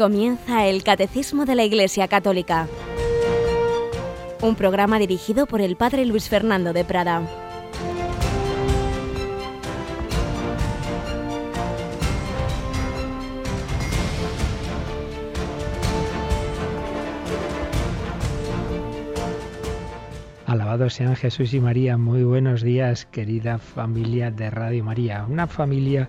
Comienza el Catecismo de la Iglesia Católica, un programa dirigido por el Padre Luis Fernando de Prada. Alabados sean Jesús y María. Muy buenos días, querida familia de Radio María. Una familia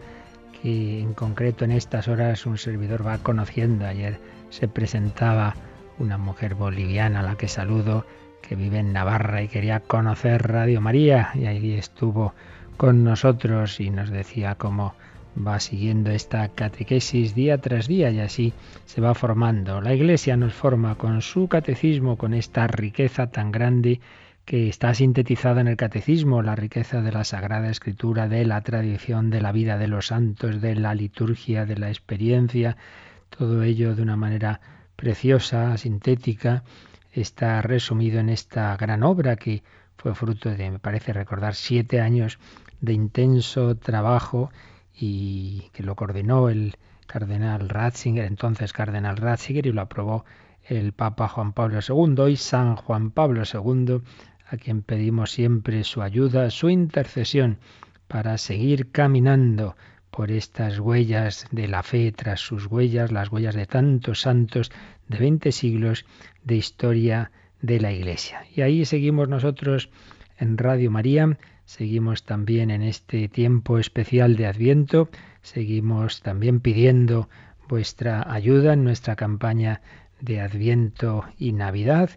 que en concreto en estas horas un servidor va conociendo. Ayer se presentaba una mujer boliviana a la que saludo, que vive en Navarra y quería conocer Radio María y ahí estuvo con nosotros y nos decía cómo va siguiendo esta catequesis día tras día y así se va formando. La Iglesia nos forma con su catecismo, con esta riqueza tan grande que está sintetizada en el catecismo, la riqueza de la Sagrada Escritura, de la tradición, de la vida de los santos, de la liturgia, de la experiencia, todo ello de una manera preciosa, sintética, está resumido en esta gran obra que fue fruto de, me parece recordar, siete años de intenso trabajo y que lo coordinó el cardenal Ratzinger, entonces cardenal Ratzinger, y lo aprobó el Papa Juan Pablo II y San Juan Pablo II a quien pedimos siempre su ayuda, su intercesión, para seguir caminando por estas huellas de la fe, tras sus huellas, las huellas de tantos santos de 20 siglos de historia de la Iglesia. Y ahí seguimos nosotros en Radio María, seguimos también en este tiempo especial de Adviento, seguimos también pidiendo vuestra ayuda en nuestra campaña de Adviento y Navidad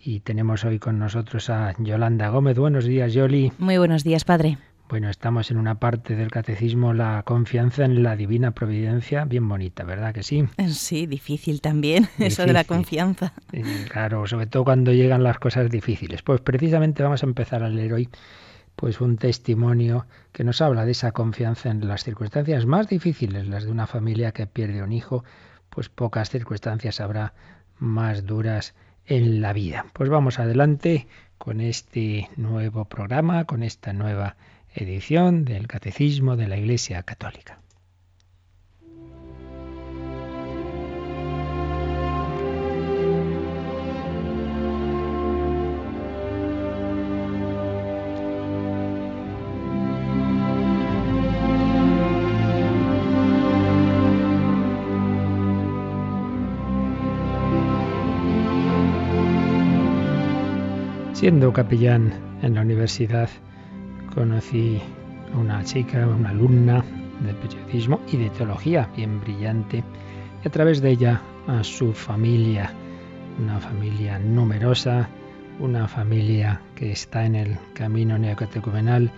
y tenemos hoy con nosotros a Yolanda Gómez. Buenos días, Yoli. Muy buenos días, padre. Bueno, estamos en una parte del catecismo, la confianza en la divina providencia, bien bonita, ¿verdad que sí? Sí, difícil también, eso de la confianza. claro, sobre todo cuando llegan las cosas difíciles. Pues precisamente vamos a empezar a leer hoy pues un testimonio que nos habla de esa confianza en las circunstancias más difíciles, las de una familia que pierde un hijo, pues pocas circunstancias habrá más duras en la vida. Pues vamos adelante con este nuevo programa, con esta nueva edición del Catecismo de la Iglesia Católica. Siendo capellán en la universidad, conocí a una chica, una alumna de periodismo y de teología, bien brillante, y a través de ella a su familia, una familia numerosa, una familia que está en el camino neocatecumenal,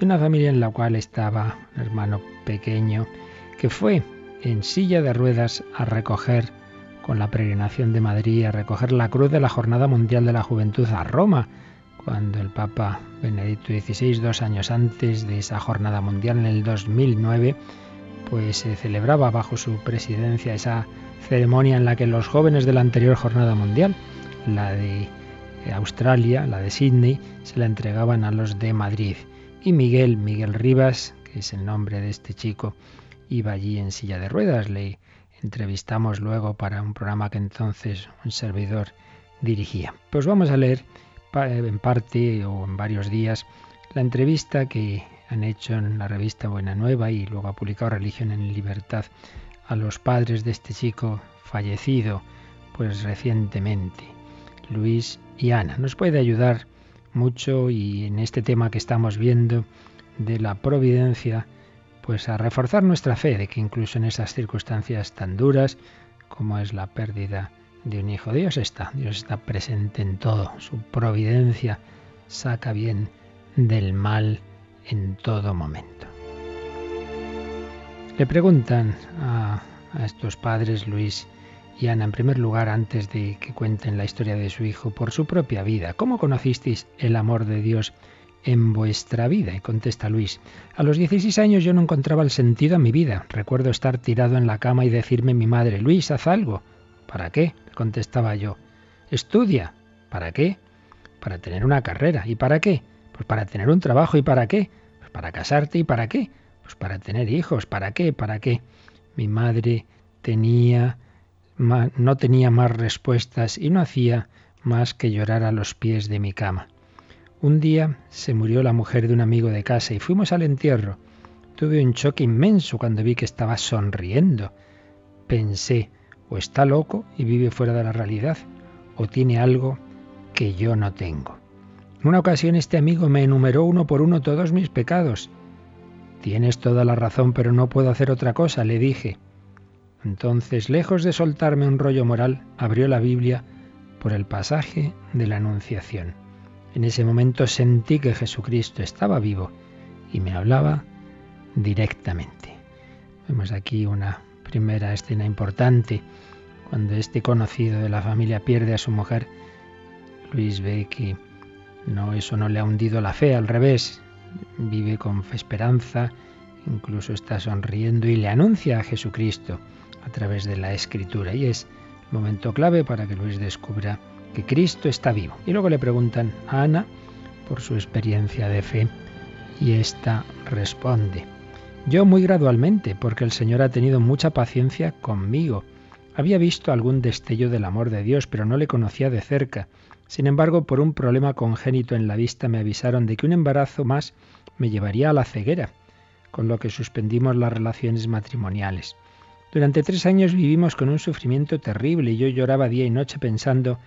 y una familia en la cual estaba un hermano pequeño que fue en silla de ruedas a recoger con la peregrinación de Madrid a recoger la cruz de la Jornada Mundial de la Juventud a Roma, cuando el Papa Benedicto XVI, dos años antes de esa Jornada Mundial, en el 2009, pues se celebraba bajo su presidencia esa ceremonia en la que los jóvenes de la anterior Jornada Mundial, la de Australia, la de Sydney, se la entregaban a los de Madrid. Y Miguel, Miguel Rivas, que es el nombre de este chico, iba allí en silla de ruedas, le entrevistamos luego para un programa que entonces un servidor dirigía. Pues vamos a leer en parte o en varios días la entrevista que han hecho en la revista Buena Nueva y luego ha publicado Religión en Libertad a los padres de este chico fallecido pues recientemente, Luis y Ana. Nos puede ayudar mucho y en este tema que estamos viendo de la providencia pues a reforzar nuestra fe de que incluso en esas circunstancias tan duras como es la pérdida de un hijo, Dios está, Dios está presente en todo, su providencia saca bien del mal en todo momento. Le preguntan a, a estos padres, Luis y Ana, en primer lugar, antes de que cuenten la historia de su hijo, por su propia vida, ¿cómo conocisteis el amor de Dios en vuestra vida? Contesta Luis, a los 16 años yo no encontraba el sentido a mi vida. Recuerdo estar tirado en la cama y decirme mi madre, Luis, haz algo. ¿Para qué? contestaba yo. Estudia. ¿Para qué? Para tener una carrera. ¿Y para qué? Pues para tener un trabajo. ¿Y para qué? Pues para casarte. ¿Y para qué? Pues para tener hijos. ¿Para qué? ¿Para qué? Mi madre tenía no tenía más respuestas y no hacía más que llorar a los pies de mi cama. Un día se murió la mujer de un amigo de casa y fuimos al entierro. Tuve un choque inmenso cuando vi que estaba sonriendo. Pensé, o está loco y vive fuera de la realidad, o tiene algo que yo no tengo. En una ocasión este amigo me enumeró uno por uno todos mis pecados. Tienes toda la razón, pero no puedo hacer otra cosa, le dije. Entonces, lejos de soltarme un rollo moral, abrió la Biblia por el pasaje de la Anunciación. En ese momento sentí que Jesucristo estaba vivo y me hablaba directamente. Vemos aquí una primera escena importante. Cuando este conocido de la familia pierde a su mujer, Luis ve que no, eso no le ha hundido la fe, al revés, vive con esperanza, incluso está sonriendo y le anuncia a Jesucristo a través de la escritura. Y es momento clave para que Luis descubra que Cristo está vivo. Y luego le preguntan a Ana por su experiencia de fe y ésta responde. Yo muy gradualmente, porque el Señor ha tenido mucha paciencia conmigo. Había visto algún destello del amor de Dios, pero no le conocía de cerca. Sin embargo, por un problema congénito en la vista me avisaron de que un embarazo más me llevaría a la ceguera, con lo que suspendimos las relaciones matrimoniales. Durante tres años vivimos con un sufrimiento terrible y yo lloraba día y noche pensando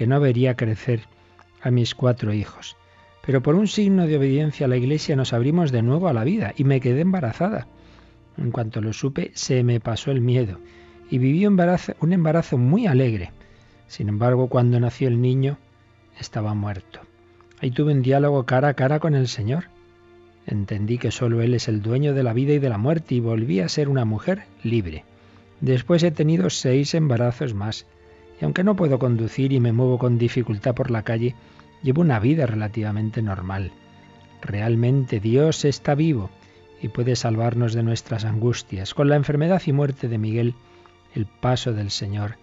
que no vería crecer a mis cuatro hijos. Pero por un signo de obediencia a la Iglesia nos abrimos de nuevo a la vida y me quedé embarazada. En cuanto lo supe, se me pasó el miedo y viví un embarazo, muy alegre. Sin embargo, cuando nació el niño, estaba muerto. Ahí tuve un diálogo cara a cara con el Señor. Entendí que solo Él es el dueño de la vida y de la muerte y volví a ser una mujer libre. Después he tenido seis embarazos más, y aunque no puedo conducir y me muevo con dificultad por la calle, llevo una vida relativamente normal. Realmente Dios está vivo y puede salvarnos de nuestras angustias. Con la enfermedad y muerte de Miguel, el paso del Señor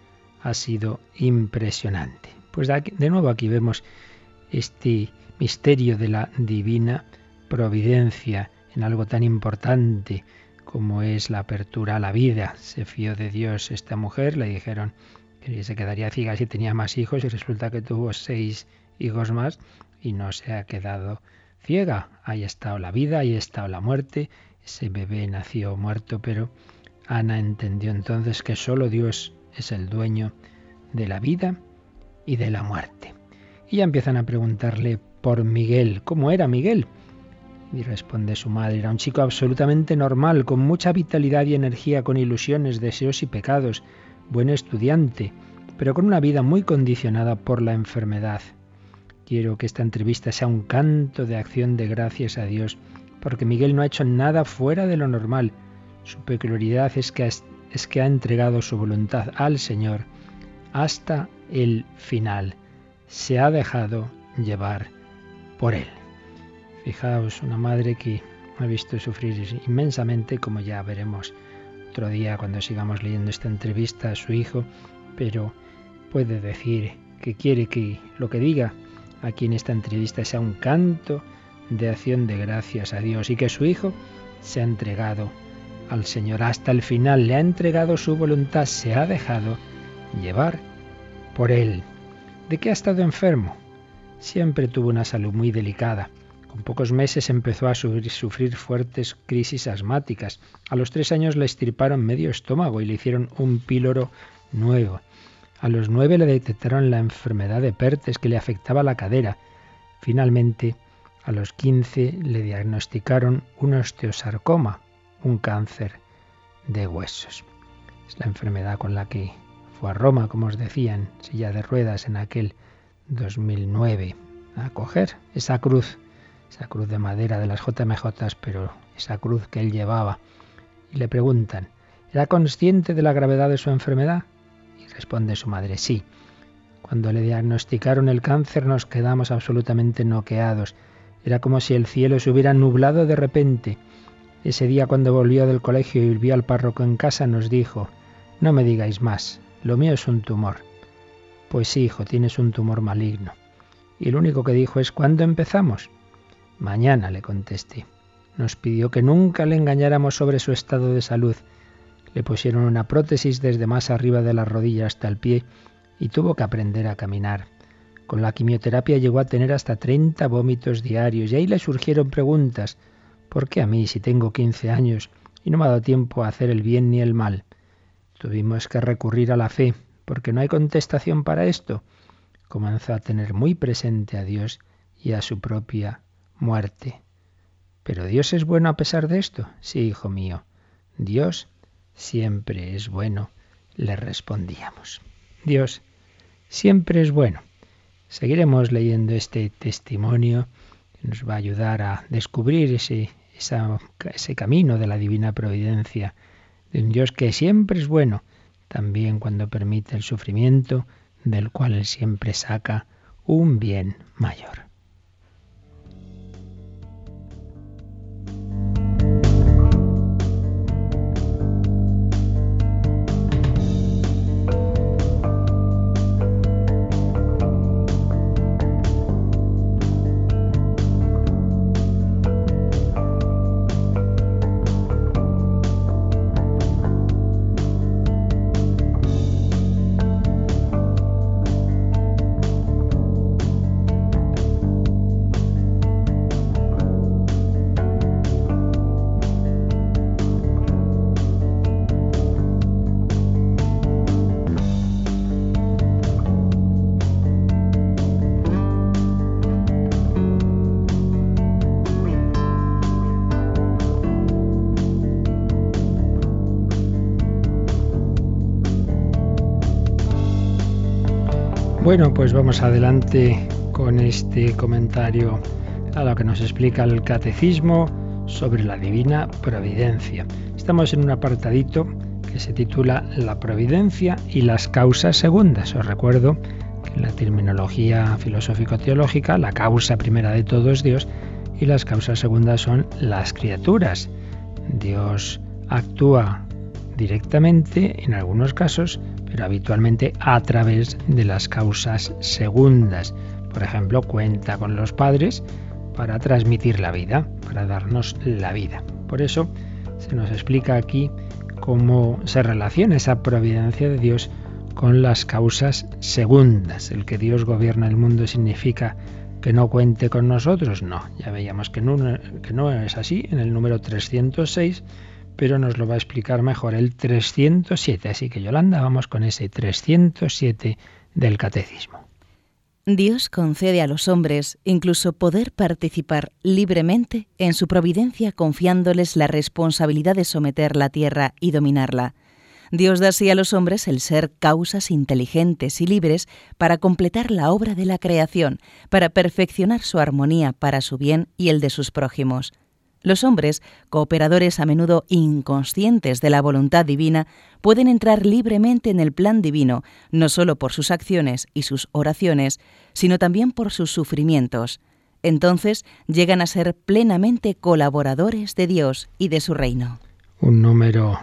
ha sido impresionante. Pues de nuevo aquí vemos este misterio de la divina providencia en algo tan importante como es la apertura a la vida. Se fió de Dios esta mujer, le dijeron que se quedaría ciega si tenía más hijos y resulta que tuvo seis hijos más y no se ha quedado ciega. Ahí ha estado la vida, ahí ha estado la muerte. Ese bebé nació muerto, pero Ana entendió entonces que solo Dios es el dueño de la vida y de la muerte. Y ya empiezan a preguntarle por Miguel, ¿cómo era Miguel? Y responde su madre, era un chico absolutamente normal, con mucha vitalidad y energía, con ilusiones, deseos y pecados, buen estudiante, pero con una vida muy condicionada por la enfermedad. Quiero que esta entrevista sea un canto de acción de gracias a Dios, porque Miguel no ha hecho nada fuera de lo normal. Su peculiaridad es que ha entregado su voluntad al Señor hasta el final. Se ha dejado llevar por Él. Fijaos, una madre que ha visto sufrir inmensamente, como ya veremos otro día cuando sigamos leyendo esta entrevista a su hijo, pero puede decir que quiere que lo que diga aquí en esta entrevista sea un canto de acción de gracias a Dios y que su hijo se ha entregado al Señor hasta el final, le ha entregado su voluntad, se ha dejado llevar por él. ¿De qué ha estado enfermo? Siempre tuvo una salud muy delicada. Con pocos meses empezó a sufrir fuertes crisis asmáticas. A los tres años le estirparon medio estómago y le hicieron un píloro nuevo. A los nueve le detectaron la enfermedad de Pertes que le afectaba la cadera. Finalmente, a los quince le diagnosticaron un osteosarcoma, un cáncer de huesos. Es la enfermedad con la que fue a Roma, como os decía, en silla de ruedas en aquel 2009 a coger esa cruz, esa cruz de madera de las JMJ, pero esa cruz que él llevaba. Y le preguntan, ¿era consciente de la gravedad de su enfermedad? Y responde su madre, sí. Cuando le diagnosticaron el cáncer nos quedamos absolutamente noqueados. Era como si el cielo se hubiera nublado de repente. Ese día cuando volvió del colegio y vio al párroco en casa nos dijo, no me digáis más, lo mío es un tumor. Pues sí, hijo, tienes un tumor maligno. Y lo único que dijo es, ¿cuándo empezamos? Mañana, le contesté. Nos pidió que nunca le engañáramos sobre su estado de salud. Le pusieron una prótesis desde más arriba de la rodilla hasta el pie y tuvo que aprender a caminar. Con la quimioterapia llegó a tener hasta 30 vómitos diarios y ahí le surgieron preguntas. ¿Por qué a mí si tengo 15 años y no me ha dado tiempo a hacer el bien ni el mal? Tuvimos que recurrir a la fe, porque no hay contestación para esto. Comenzó a tener muy presente a Dios y a su propia muerte. ¿Pero Dios es bueno a pesar de esto? Sí, hijo mío. Dios siempre es bueno, le respondíamos. Dios siempre es bueno. Seguiremos leyendo este testimonio que nos va a ayudar a descubrir ese, camino de la divina providencia, de un Dios que siempre es bueno, también cuando permite el sufrimiento, del cual Él siempre saca un bien mayor. Bueno, pues vamos adelante con este comentario a lo que nos explica el catecismo sobre la divina providencia. Estamos en un apartadito que se titula La providencia y las causas segundas. Os recuerdo que en la terminología filosófico-teológica la causa primera de todo es Dios y las causas segundas son las criaturas. Dios actúa directamente en algunos casos habitualmente a través de las causas segundas. Por ejemplo, cuenta con los padres para transmitir la vida, para darnos la vida. Por eso se nos explica aquí cómo se relaciona esa providencia de Dios con las causas segundas. El que Dios gobierna el mundo significa que no cuente con nosotros. No, ya veíamos que no, que no es así en el número 306 pero nos lo va a explicar mejor el 307. Así que Yolanda, vamos con ese 307 del Catecismo. Dios concede a los hombres incluso poder participar libremente en su providencia confiándoles la responsabilidad de someter la tierra y dominarla. Dios da así a los hombres el ser causas inteligentes y libres para completar la obra de la creación, para perfeccionar su armonía para su bien y el de sus prójimos. Los hombres, cooperadores a menudo inconscientes de la voluntad divina, pueden entrar libremente en el plan divino, no solo por sus acciones y sus oraciones, sino también por sus sufrimientos. Entonces llegan a ser plenamente colaboradores de Dios y de su reino. Un número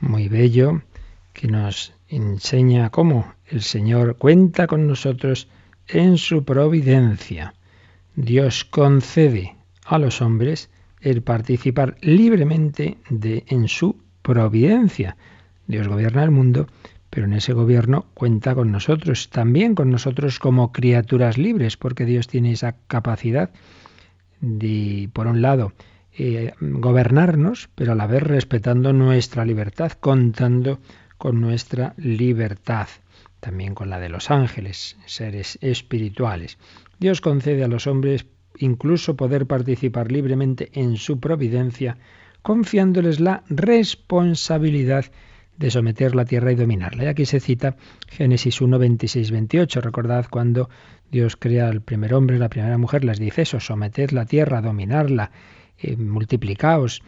muy bello que nos enseña cómo el Señor cuenta con nosotros en su providencia. Dios concede a los hombres el participar libremente de, en su providencia. Dios gobierna el mundo, pero en ese gobierno cuenta con nosotros, también con nosotros como criaturas libres, porque Dios tiene esa capacidad de, por un lado, eh, gobernarnos, pero a la vez respetando nuestra libertad, contando con nuestra libertad, también con la de los ángeles, seres espirituales. Dios concede a los hombres incluso poder participar libremente en su providencia, confiándoles la responsabilidad de someter la tierra y dominarla. Y aquí se cita Génesis 1, 26, 28. Recordad cuando Dios crea al primer hombre, la primera mujer, les dice eso, someted la tierra, dominarla, eh, multiplicaos.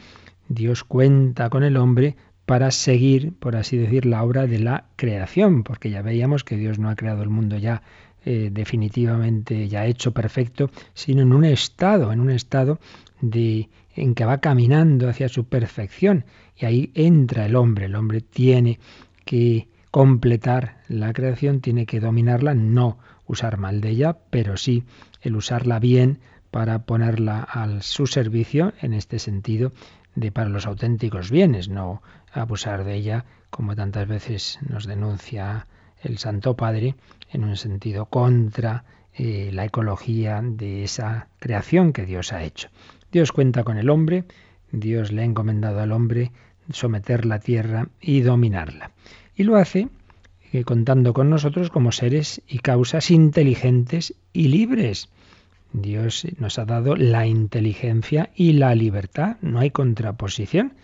Dios cuenta con el hombre para seguir, por así decir, la obra de la creación, porque ya veíamos que Dios no ha creado el mundo ya eh, definitivamente ya hecho perfecto, sino en un estado, en un estado de en que va caminando hacia su perfección y ahí entra el hombre. El hombre tiene que completar la creación, tiene que dominarla, no usar mal de ella, pero sí el usarla bien para ponerla a su servicio, en este sentido de para los auténticos bienes, no abusar de ella como tantas veces nos denuncia el Santo Padre en un sentido contra eh, la ecología de esa creación que Dios ha hecho. Dios cuenta con el hombre, Dios le ha encomendado al hombre someter la tierra y dominarla. Y lo hace eh, contando con nosotros como seres y causas inteligentes y libres. Dios nos ha dado la inteligencia y la libertad, no hay contraposición.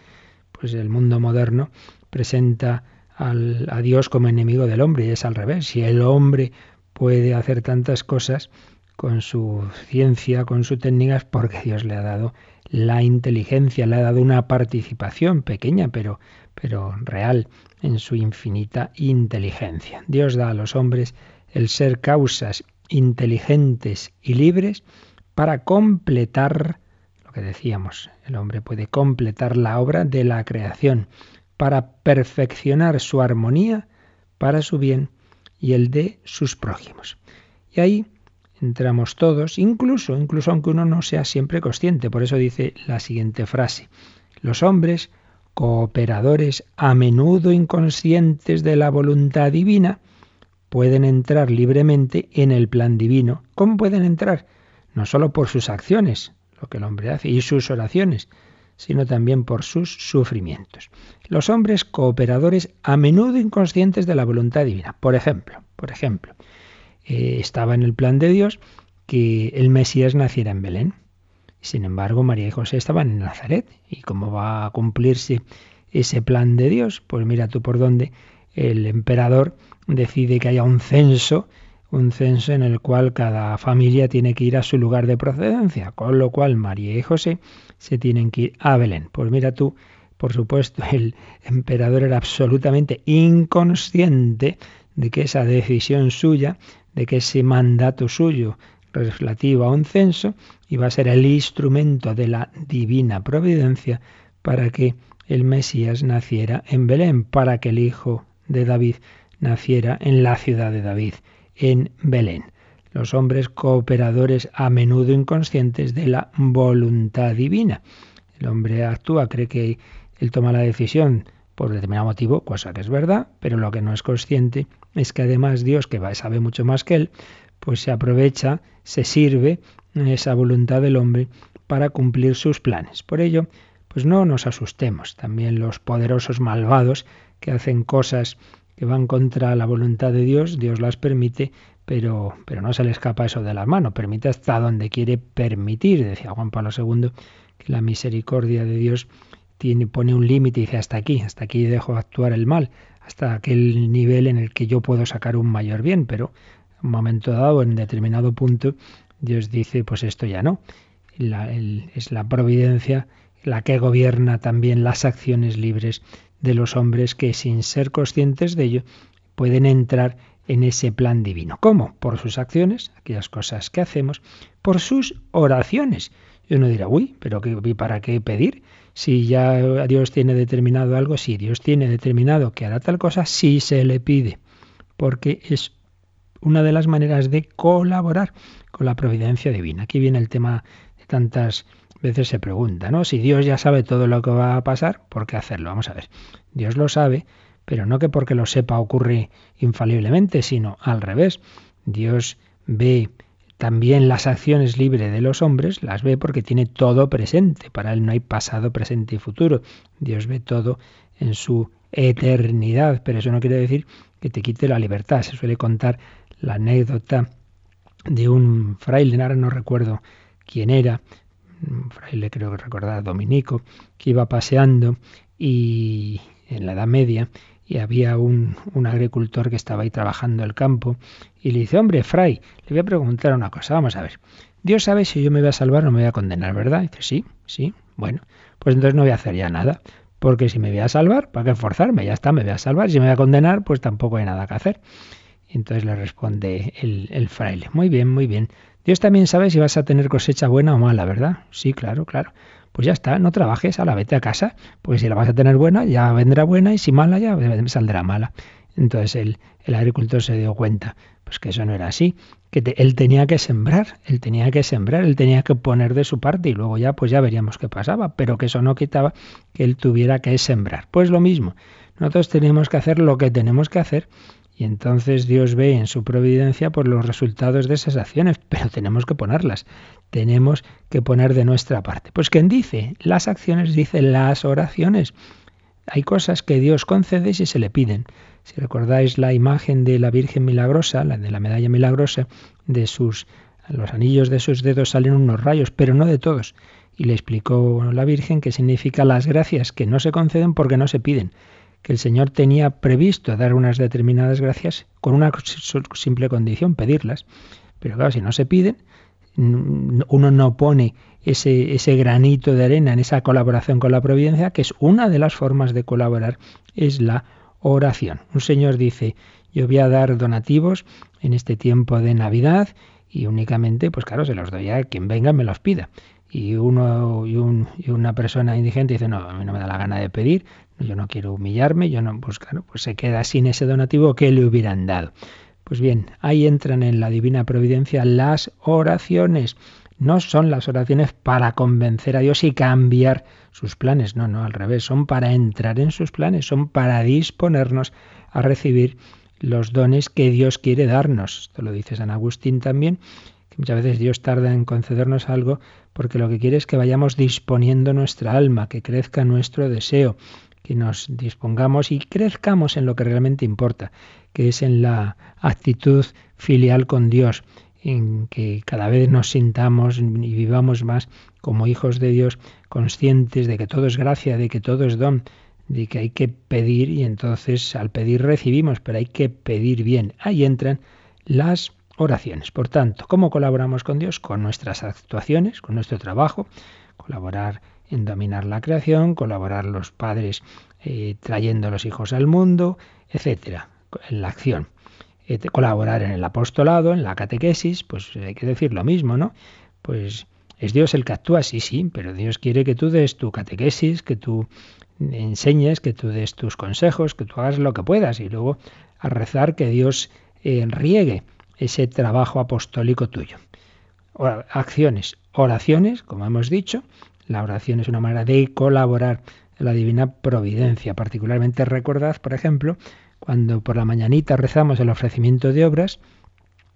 Pues el mundo moderno presenta a Dios como enemigo del hombre y es al revés. Si el hombre puede hacer tantas cosas con su ciencia, con su técnica, es porque Dios le ha dado la inteligencia, le ha dado una participación pequeña, pero, pero real en su infinita inteligencia. Dios da a los hombres el ser causas inteligentes y libres para completar lo que decíamos, el hombre puede completar la obra de la creación, para perfeccionar su armonía para su bien y el de sus prójimos. Y ahí entramos todos, incluso, incluso aunque uno no sea siempre consciente. Por eso dice la siguiente frase. Los hombres, cooperadores a menudo inconscientes de la voluntad divina, pueden entrar libremente en el plan divino. ¿Cómo pueden entrar? No solo por sus acciones, lo que el hombre hace, y sus oraciones, sino también por sus sufrimientos. Los hombres cooperadores a menudo inconscientes de la voluntad divina. Por ejemplo, por ejemplo, eh, estaba en el plan de Dios que el Mesías naciera en Belén. Sin embargo, María y José estaban en Nazaret. ¿Y cómo va a cumplirse ese plan de Dios? Pues mira tú por dónde el emperador decide que haya un censo un censo en el cual cada familia tiene que ir a su lugar de procedencia, con lo cual María y José se tienen que ir a Belén. Pues mira tú, por supuesto, el emperador era absolutamente inconsciente de que esa decisión suya, de que ese mandato suyo relativo a un censo iba a ser el instrumento de la divina providencia para que el Mesías naciera en Belén, para que el hijo de David naciera en la ciudad de David en Belén. Los hombres cooperadores a menudo inconscientes de la voluntad divina. El hombre actúa, cree que él toma la decisión por determinado motivo, cosa que es verdad, pero lo que no es consciente es que además Dios, que sabe mucho más que él, pues se aprovecha, se sirve esa voluntad del hombre para cumplir sus planes. Por ello, pues no nos asustemos. También los poderosos malvados que hacen cosas que van contra la voluntad de Dios, Dios las permite, pero, pero no se le escapa eso de las manos, permite hasta donde quiere permitir. Decía Juan Pablo II que la misericordia de Dios tiene, pone un límite y dice hasta aquí, hasta aquí dejo actuar el mal, hasta aquel nivel en el que yo puedo sacar un mayor bien, pero en un momento dado, en determinado punto, Dios dice, pues esto ya no. es la providencia la que gobierna también las acciones libres de los hombres que sin ser conscientes de ello pueden entrar en ese plan divino. ¿Cómo? Por sus acciones, aquellas cosas que hacemos, por sus oraciones. Y uno dirá, uy, pero qué, ¿para qué pedir? Si ya Dios tiene determinado algo, si Dios tiene determinado que hará tal cosa, sí se le pide, porque es una de las maneras de colaborar con la providencia divina. Aquí viene el tema de tantas veces se pregunta, ¿no? Si Dios ya sabe todo lo que va a pasar, ¿por qué hacerlo? Vamos a ver. Dios lo sabe, pero no que porque lo sepa ocurre infaliblemente, sino al revés. Dios ve también las acciones libres de los hombres, las ve porque tiene todo presente. Para él no hay pasado, presente y futuro. Dios ve todo en su eternidad, pero eso no quiere decir que te quite la libertad. Se suele contar la anécdota de un fraile, ahora no recuerdo quién era, un fraile creo que recordar, dominico, que iba paseando y en la Edad Media y había un, un, agricultor que estaba ahí trabajando el campo y le dice, hombre, fray, le voy a preguntar una cosa, vamos a ver, Dios sabe si yo me voy a salvar o me voy a condenar, ¿verdad? Dice, sí, sí, bueno, pues entonces no voy a hacer ya nada, porque si me voy a salvar, ¿para qué esforzarme? Ya está, me voy a salvar, si me voy a condenar, pues tampoco hay nada que hacer. Y entonces le responde el, el fraile, muy bien, muy bien, Dios también sabe si vas a tener cosecha buena o mala, ¿verdad? Sí, claro, claro. Pues ya está, no trabajes, a la vete a casa, pues si la vas a tener buena, ya vendrá buena y si mala, ya saldrá mala. Entonces el, el agricultor se dio cuenta, pues que eso no era así, que él tenía que sembrar, él tenía que sembrar, él tenía que poner de su parte y luego ya pues ya veríamos qué pasaba, pero que eso no quitaba que él tuviera que sembrar. Pues lo mismo, nosotros tenemos que hacer lo que tenemos que hacer y entonces Dios ve en su providencia por los resultados de esas acciones, pero tenemos que ponerlas, tenemos que poner de nuestra parte. Pues quien dice las acciones dice las oraciones. Hay cosas que Dios concede si se le piden. Si recordáis la imagen de la Virgen milagrosa, la de la medalla milagrosa, de sus los anillos de sus dedos salen unos rayos, pero no de todos. Y le explicó la Virgen que significa las gracias que no se conceden porque no se piden que el Señor tenía previsto dar unas determinadas gracias con una simple condición, pedirlas. Pero claro, si no se piden, uno no pone ese, ese granito de arena en esa colaboración con la providencia, que es una de las formas de colaborar, es la oración. Un señor dice, yo voy a dar donativos en este tiempo de Navidad y únicamente, pues claro, se los doy a quien venga me los pida. Y uno y, un, y una persona indigente dice, no, a mí no me da la gana de pedir, yo no quiero humillarme, yo no, pues claro, pues se queda sin ese donativo que le hubieran dado. Pues bien, ahí entran en la divina providencia las oraciones. No son las oraciones para convencer a Dios y cambiar sus planes, no, no, al revés, son para entrar en sus planes, son para disponernos a recibir los dones que Dios quiere darnos. Esto lo dice San Agustín también, que muchas veces Dios tarda en concedernos algo porque lo que quiere es que vayamos disponiendo nuestra alma, que crezca nuestro deseo, que nos dispongamos y crezcamos en lo que realmente importa, que es en la actitud filial con Dios, en que cada vez nos sintamos y vivamos más como hijos de Dios, conscientes de que todo es gracia, de que todo es don, de que hay que pedir y entonces al pedir recibimos, pero hay que pedir bien. Ahí entran las oraciones. Por tanto, ¿cómo colaboramos con Dios? Con nuestras actuaciones, con nuestro trabajo, colaborar en dominar la creación, colaborar los padres eh, trayendo a los hijos al mundo, etcétera, en la acción. Eh, colaborar en el apostolado, en la catequesis, pues hay que decir lo mismo, ¿no? Pues es Dios el que actúa, sí, sí, pero Dios quiere que tú des tu catequesis, que tú enseñes, que tú des tus consejos, que tú hagas lo que puedas y luego a rezar que Dios eh, riegue ese trabajo apostólico tuyo. Acciones, oraciones, como hemos dicho, la oración es una manera de colaborar en la divina providencia. Particularmente recordad, por ejemplo, cuando por la mañanita rezamos el ofrecimiento de obras,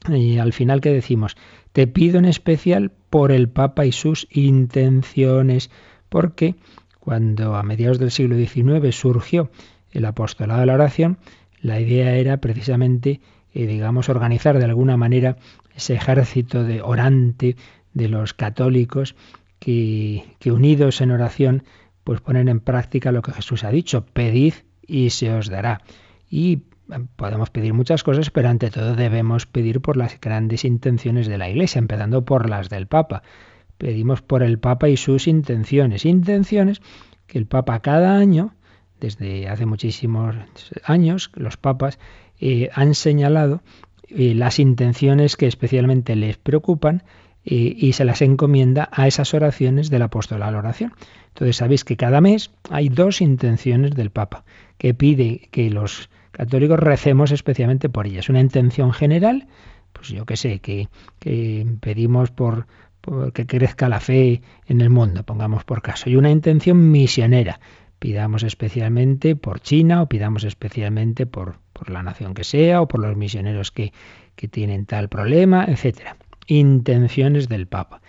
y al final que decimos, te pido en especial por el Papa y sus intenciones, porque cuando a mediados del siglo XIX surgió el apostolado de la oración, la idea era precisamente, eh, digamos, organizar de alguna manera ese ejército de orante de los católicos que, unidos en oración pues ponen en práctica lo que Jesús ha dicho, pedid y se os dará. Y eh, podemos pedir muchas cosas, pero ante todo debemos pedir por las grandes intenciones de la Iglesia, empezando por las del Papa. Pedimos por el Papa y sus intenciones. Intenciones que el Papa cada año, desde hace muchísimos años, los papas eh, han señalado eh, las intenciones que especialmente les preocupan y, se las encomienda a esas oraciones del apóstol a la oración. Entonces sabéis que cada mes hay dos intenciones del Papa, que pide que los católicos recemos especialmente por ellas. Una intención general, pues yo qué sé, que, pedimos por, que crezca la fe en el mundo, pongamos por caso. Y una intención misionera, pidamos especialmente por China o pidamos especialmente por, por la nación que sea o por los misioneros que, que tienen tal problema, etcétera intenciones del Papa.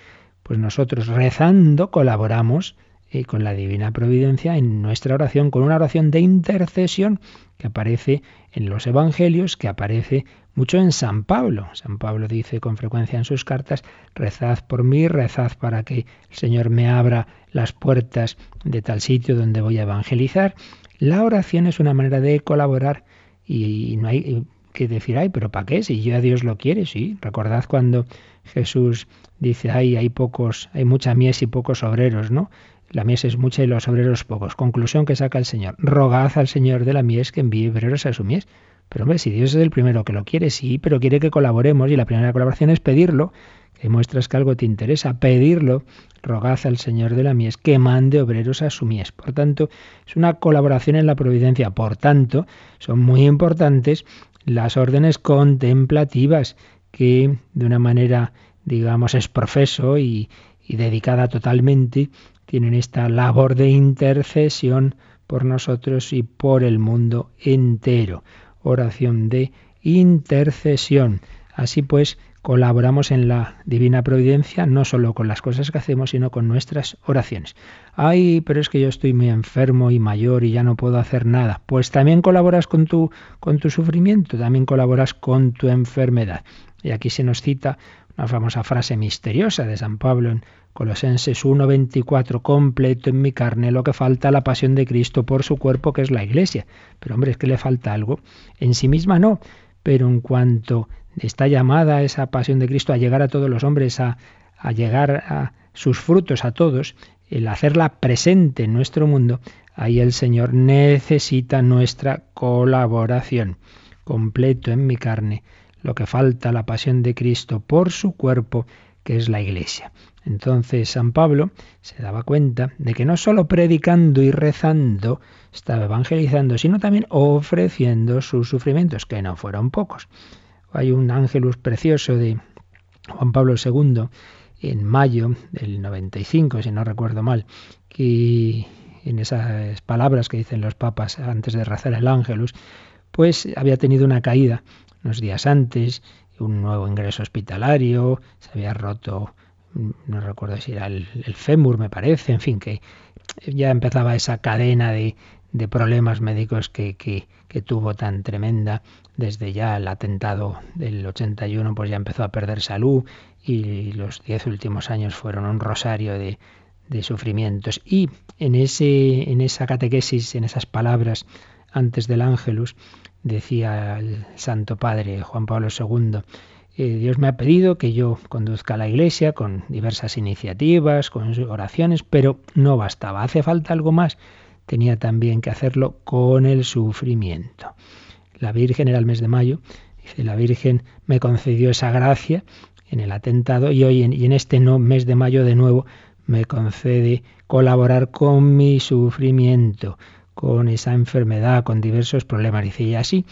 Pues nosotros rezando colaboramos eh, con la Divina Providencia en nuestra oración, con una oración de intercesión que aparece en los Evangelios, que aparece mucho en San Pablo. San Pablo dice con frecuencia en sus cartas, rezad por mí, rezad para que el Señor me abra las puertas de tal sitio donde voy a evangelizar. La oración es una manera de colaborar y no hay que decir, ay, pero ¿para qué? Si ya Dios lo quiere, sí. Recordad cuando Jesús dice, ay, hay pocos, hay mucha mies y pocos obreros, ¿no? La mies es mucha y los obreros pocos. Conclusión que saca el Señor. Rogad al Señor de la mies que envíe obreros a su mies. Pero hombre, si Dios es el primero que lo quiere, sí, pero quiere que colaboremos y la primera colaboración es pedirlo, que muestras que algo te interesa, pedirlo, rogad al Señor de la mies que mande obreros a su mies. Por tanto, es una colaboración en la providencia. Por tanto, son muy importantes las órdenes contemplativas que de una manera, digamos, es profeso y, y dedicada totalmente, tienen esta labor de intercesión por nosotros y por el mundo entero. Oración de intercesión. Así pues, colaboramos en la divina providencia no solo con las cosas que hacemos, sino con nuestras oraciones. Ay, pero es que yo estoy muy enfermo y mayor y ya no puedo hacer nada. Pues también colaboras con tu con tu sufrimiento, también colaboras con tu enfermedad. Y aquí se nos cita una famosa frase misteriosa de San Pablo en Colosenses 1:24, completo en mi carne lo que falta la pasión de Cristo por su cuerpo que es la iglesia. Pero hombre, es que le falta algo. En sí misma no, pero en cuanto está llamada esa pasión de Cristo a llegar a todos los hombres, a, llegar a sus frutos a todos, el hacerla presente en nuestro mundo, ahí el Señor necesita nuestra colaboración. Completo en mi carne lo que falta la pasión de Cristo por su cuerpo, que es la Iglesia. Entonces San Pablo se daba cuenta de que no solo predicando y rezando estaba evangelizando, sino también ofreciendo sus sufrimientos, que no fueron pocos. Hay un ángelus precioso de Juan Pablo II en mayo del 95, si no recuerdo mal, que en esas palabras que dicen los papas antes de rezar el ángelus, pues había tenido una caída unos días antes, un nuevo ingreso hospitalario, se había roto, no recuerdo si era el, fémur, me parece, en fin, que ya empezaba esa cadena de, problemas médicos que, tuvo tan tremenda desde ya el atentado del 81, pues ya empezó a perder salud y los diez últimos años fueron un rosario de, sufrimientos. Y en, ese, en esa catequesis, en esas palabras antes del ángelus, decía el Santo Padre Juan Pablo II, eh, Dios me ha pedido que yo conduzca a la Iglesia con diversas iniciativas, con oraciones, pero no bastaba, hace falta algo más tenía también que hacerlo con el sufrimiento. La Virgen era el mes de mayo, dice, la Virgen me concedió esa gracia en el atentado y hoy en, y en este no, mes de mayo de nuevo me concede colaborar con mi sufrimiento, con esa enfermedad, con diversos problemas. Dice, y así,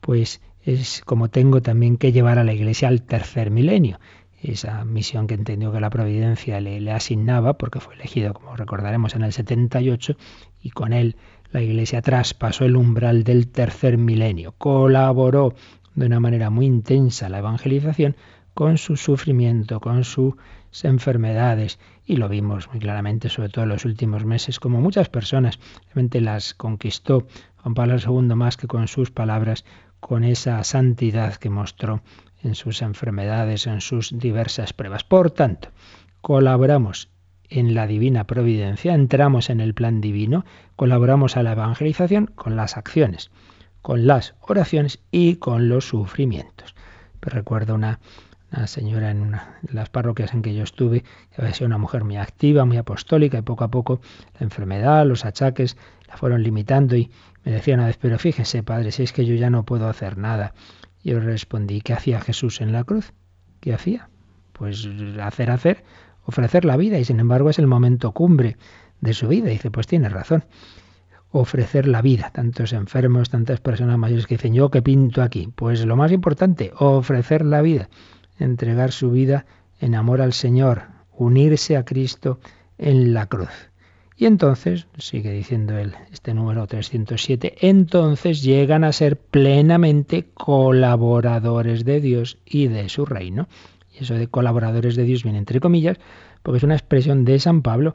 pues es como tengo también que llevar a la Iglesia al tercer milenio esa misión que entendió que la providencia le, le, asignaba, porque fue elegido, como recordaremos, en el 78, y con él la Iglesia traspasó el umbral del tercer milenio, colaboró de una manera muy intensa la evangelización con su sufrimiento, con sus enfermedades, y lo vimos muy claramente, sobre todo en los últimos meses, como muchas personas realmente las conquistó Juan Pablo II más que con sus palabras, con esa santidad que mostró en sus enfermedades, en sus diversas pruebas. Por tanto, colaboramos en la divina providencia, entramos en el plan divino, colaboramos a la evangelización con las acciones, con las oraciones y con los sufrimientos. recuerdo una, una señora en una las parroquias en que yo estuve, que había sido una mujer muy activa, muy apostólica, y poco a poco la enfermedad, los achaques la fueron limitando y me decía una vez, pero fíjese, padre, si es que yo ya no puedo hacer nada, yo respondí, ¿qué hacía Jesús en la cruz? ¿Qué hacía? Pues hacer, hacer, ofrecer la vida y sin embargo es el momento cumbre de su vida. Y dice, pues tiene razón. Ofrecer la vida. Tantos enfermos, tantas personas mayores que dicen, yo qué pinto aquí. Pues lo más importante, ofrecer la vida. Entregar su vida en amor al Señor. Unirse a Cristo en la cruz. Y entonces, sigue diciendo él, este número 307, entonces llegan a ser plenamente colaboradores de Dios y de su reino. Y eso de colaboradores de Dios viene entre comillas, porque es una expresión de San Pablo,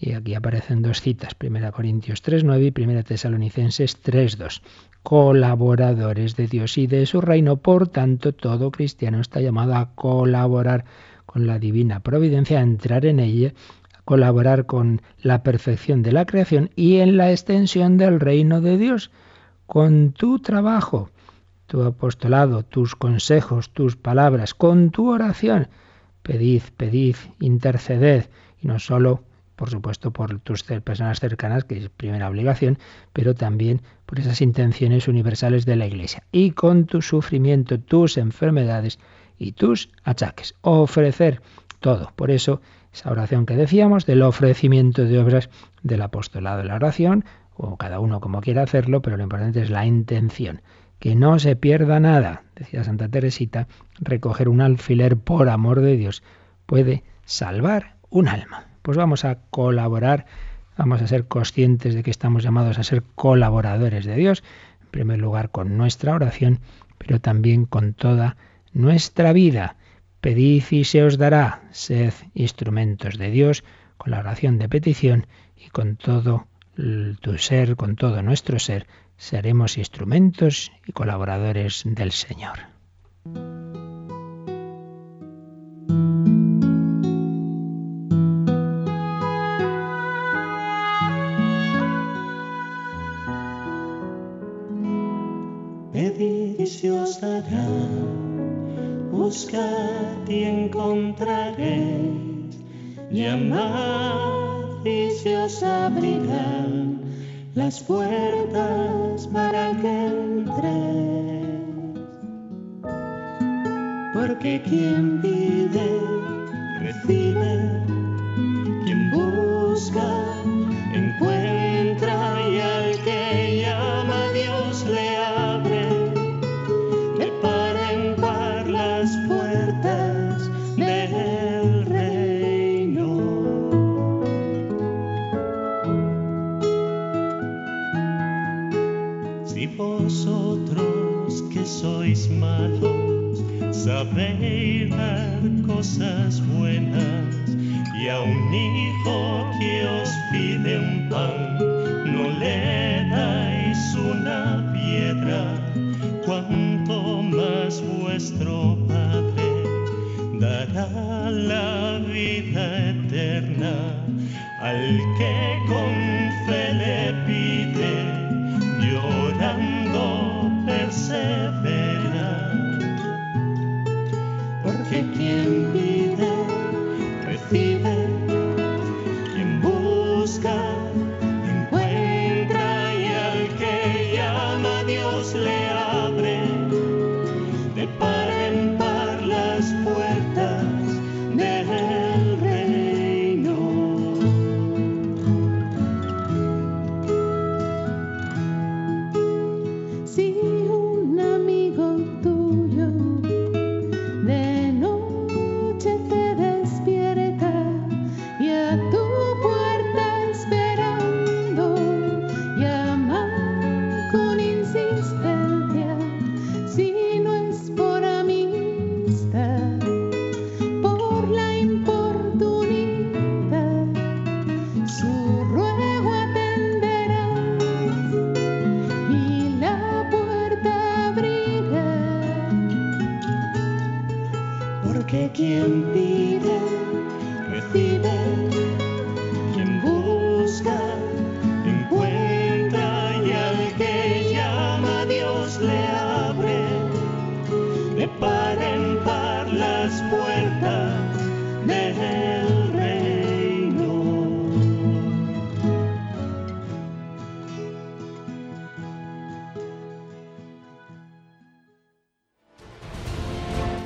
y aquí aparecen dos citas, 1 Corintios 3.9 y 1 Tesalonicenses 3.2. Colaboradores de Dios y de su reino, por tanto, todo cristiano está llamado a colaborar con la divina providencia, a entrar en ella colaborar con la perfección de la creación y en la extensión del reino de Dios, con tu trabajo, tu apostolado, tus consejos, tus palabras, con tu oración. Pedid, pedid, interceded, y no solo, por supuesto, por tus personas cercanas, que es primera obligación, pero también por esas intenciones universales de la Iglesia. Y con tu sufrimiento, tus enfermedades y tus achaques. Ofrecer todo. Por eso, esa oración que decíamos del ofrecimiento de obras del apostolado de la oración, o cada uno como quiera hacerlo, pero lo importante es la intención. Que no se pierda nada, decía Santa Teresita, recoger un alfiler por amor de Dios puede salvar un alma. Pues vamos a colaborar, vamos a ser conscientes de que estamos llamados a ser colaboradores de Dios, en primer lugar con nuestra oración, pero también con toda nuestra vida. Pedid y se os dará, sed instrumentos de Dios con la oración de petición y con todo tu ser, con todo nuestro ser, seremos instrumentos y colaboradores del Señor. Dará, buscad y encontraréis, llamad y se os abrirán las puertas para que entréis. Porque quien pide, recibe, quien busca, cosas buenas y a un hijo que os pide un pan. No le dais una piedra, cuanto más vuestro Padre dará la vida eterna al que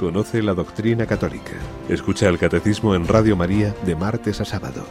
Conoce la doctrina católica. Escucha el catecismo en Radio María de martes a sábado.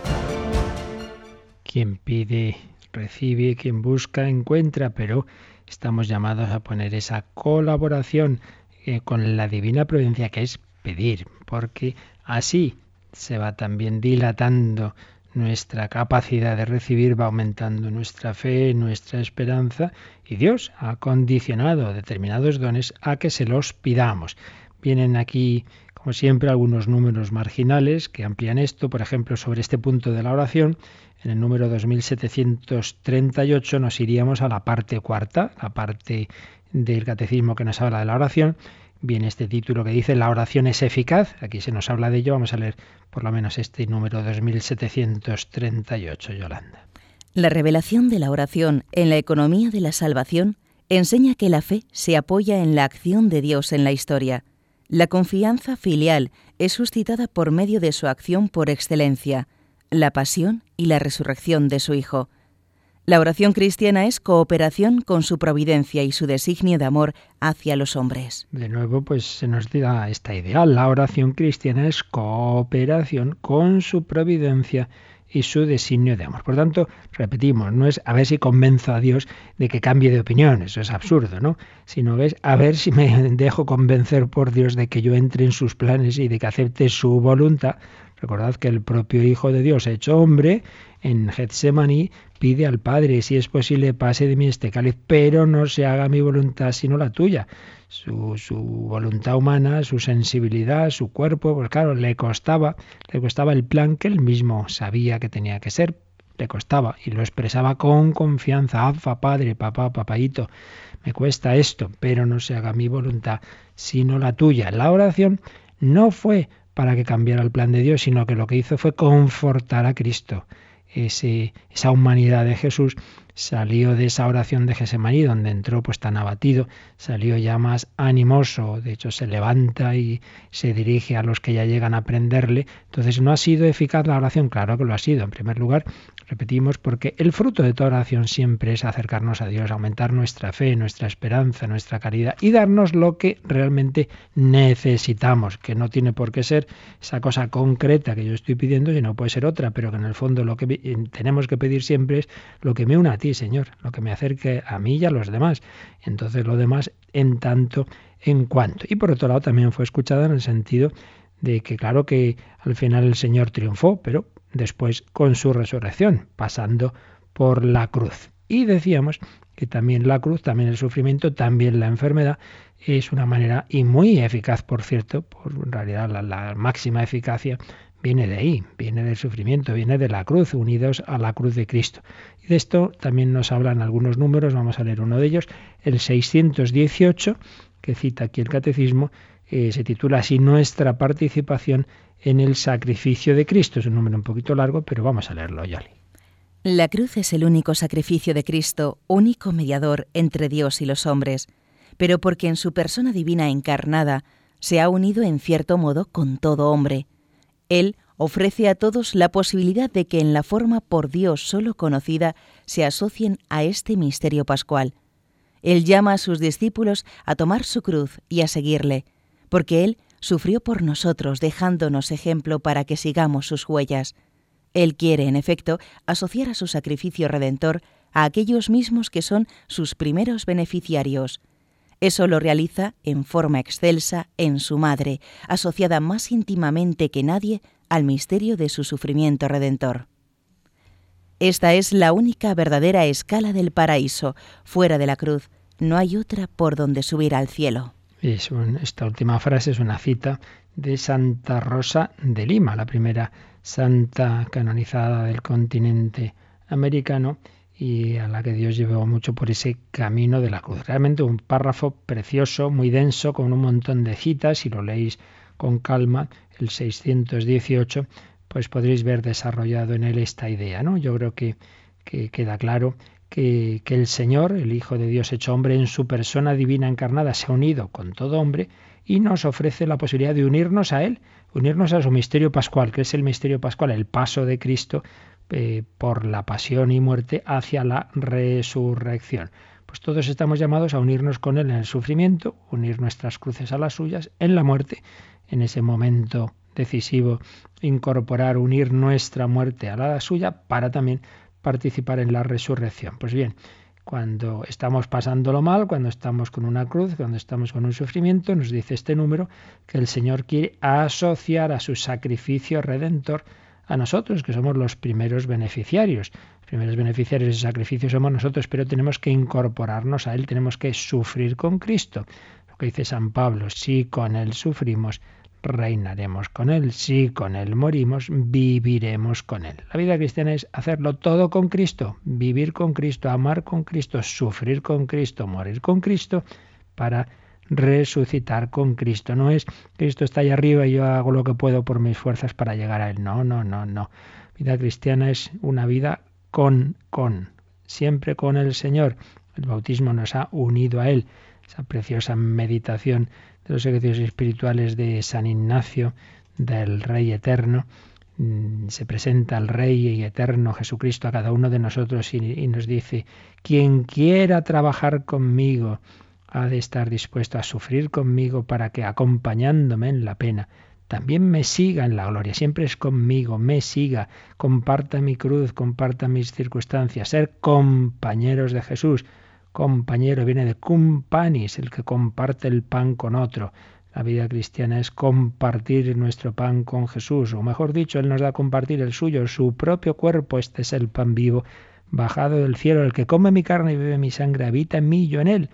Quien pide, recibe, quien busca, encuentra, pero estamos llamados a poner esa colaboración eh, con la divina providencia que es pedir, porque así se va también dilatando nuestra capacidad de recibir, va aumentando nuestra fe, nuestra esperanza y Dios ha condicionado determinados dones a que se los pidamos. Vienen aquí, como siempre, algunos números marginales que amplían esto, por ejemplo, sobre este punto de la oración. En el número 2738 nos iríamos a la parte cuarta, la parte del catecismo que nos habla de la oración. Viene este título que dice La oración es eficaz. Aquí se nos habla de ello. Vamos a leer por lo menos este número 2738, Yolanda. La revelación de la oración en la economía de la salvación enseña que la fe se apoya en la acción de Dios en la historia. La confianza filial es suscitada por medio de su acción por excelencia, la pasión y la resurrección de su Hijo. La oración cristiana es cooperación con su providencia y su designio de amor hacia los hombres. De nuevo, pues se nos da esta idea. La oración cristiana es cooperación con su providencia y su designio de amor. Por tanto, repetimos, no es a ver si convenzo a Dios de que cambie de opinión, eso es absurdo, ¿no? Sino a ver si me dejo convencer por Dios de que yo entre en sus planes y de que acepte su voluntad. Recordad que el propio Hijo de Dios, hecho hombre, en Getsemaní pide al Padre, si es posible, pase de mí este cáliz, pero no se haga mi voluntad sino la tuya su, voluntad humana, su sensibilidad, su cuerpo, pues claro, le costaba, le costaba el plan que él mismo sabía que tenía que ser, le costaba y lo expresaba con confianza, Alfa, padre, papá, papaito, me cuesta esto, pero no se haga mi voluntad, sino la tuya. La oración no fue para que cambiara el plan de Dios, sino que lo que hizo fue confortar a Cristo. Ese, esa humanidad de Jesús salió de esa oración de Gesemaní, donde entró pues tan abatido, salió ya más animoso, de hecho se levanta y se dirige a los que ya llegan a aprenderle. Entonces, ¿no ha sido eficaz la oración? Claro que lo ha sido. En primer lugar, repetimos, porque el fruto de toda oración siempre es acercarnos a Dios, aumentar nuestra fe, nuestra esperanza, nuestra caridad y darnos lo que realmente necesitamos, que no tiene por qué ser esa cosa concreta que yo estoy pidiendo, sino puede ser otra, pero que en el fondo lo que tenemos que pedir siempre es lo que me una a ti, Señor, lo que me acerque a mí y a los demás. Entonces lo demás en tanto en cuanto. Y por otro lado también fue escuchada en el sentido de que claro que al final el Señor triunfó, pero después con su resurrección, pasando por la cruz. Y decíamos que también la cruz, también el sufrimiento, también la enfermedad es una manera y muy eficaz, por cierto, en realidad la, la máxima eficacia viene de ahí, viene del sufrimiento, viene de la cruz, unidos a la cruz de Cristo. Y de esto también nos hablan algunos números, vamos a leer uno de ellos, el 618, que cita aquí el catecismo, eh, se titula así Nuestra participación en el sacrificio de Cristo. Es un número un poquito largo, pero vamos a leerlo, Yali. La cruz es el único sacrificio de Cristo, único mediador entre Dios y los hombres, pero porque en su persona divina encarnada se ha unido en cierto modo con todo hombre él ofrece a todos la posibilidad de que en la forma por Dios solo conocida se asocien a este misterio pascual. Él llama a sus discípulos a tomar su cruz y a seguirle, porque Él sufrió por nosotros dejándonos ejemplo para que sigamos sus huellas. Él quiere, en efecto, asociar a su sacrificio redentor a aquellos mismos que son sus primeros beneficiarios, eso lo realiza en forma excelsa en su madre, asociada más íntimamente que nadie al misterio de su sufrimiento redentor. Esta es la única verdadera escala del paraíso. Fuera de la cruz no hay otra por donde subir al cielo. Esta última frase es una cita de Santa Rosa de Lima, la primera santa canonizada del continente americano y a la que Dios llevó mucho por ese camino de la cruz. Realmente un párrafo precioso, muy denso, con un montón de citas, si lo leéis con calma, el 618, pues podréis ver desarrollado en él esta idea. ¿no? Yo creo que queda claro que, el Señor, el Hijo de Dios hecho hombre, en su persona divina encarnada, se ha unido con todo hombre y nos ofrece la posibilidad de unirnos a Él, unirnos a su misterio pascual, que es el misterio pascual, el paso de Cristo eh, por la pasión y muerte hacia la resurrección. Pues todos estamos llamados a unirnos con Él en el sufrimiento, unir nuestras cruces a las suyas, en la muerte, en ese momento decisivo, incorporar, unir nuestra muerte a la suya para también participar en la resurrección. Pues bien, cuando estamos pasándolo mal, cuando estamos con una cruz, cuando estamos con un sufrimiento, nos dice este número que el Señor quiere asociar a su sacrificio redentor a nosotros, que somos los primeros beneficiarios. Los primeros beneficiarios de ese sacrificio somos nosotros, pero tenemos que incorporarnos a Él, tenemos que sufrir con Cristo. Lo que dice San Pablo, si con Él sufrimos, reinaremos con Él. Si con Él morimos, viviremos con Él. La vida cristiana es hacerlo todo con Cristo, vivir con Cristo, amar con Cristo, sufrir con Cristo, morir con Cristo, para resucitar con Cristo. No es Cristo está ahí arriba y yo hago lo que puedo por mis fuerzas para llegar a Él. No, no, no, no. Vida cristiana es una vida con, con, siempre con el Señor. El bautismo nos ha unido a Él. Esa preciosa meditación de los ejercicios espirituales de San Ignacio, del Rey Eterno, mm, se presenta el Rey y Eterno Jesucristo a cada uno de nosotros y, nos dice, quien quiera trabajar conmigo ha de estar dispuesto a sufrir conmigo para que acompañándome en la pena, también me siga en la gloria, siempre es conmigo, me siga, comparta mi cruz, comparta mis circunstancias, ser compañeros de Jesús. Compañero viene de cumpanis, el que comparte el pan con otro. La vida cristiana es compartir nuestro pan con Jesús, o mejor dicho, Él nos da a compartir el suyo, su propio cuerpo. Este es el pan vivo, bajado del cielo. El que come mi carne y bebe mi sangre habita en mí, yo en Él.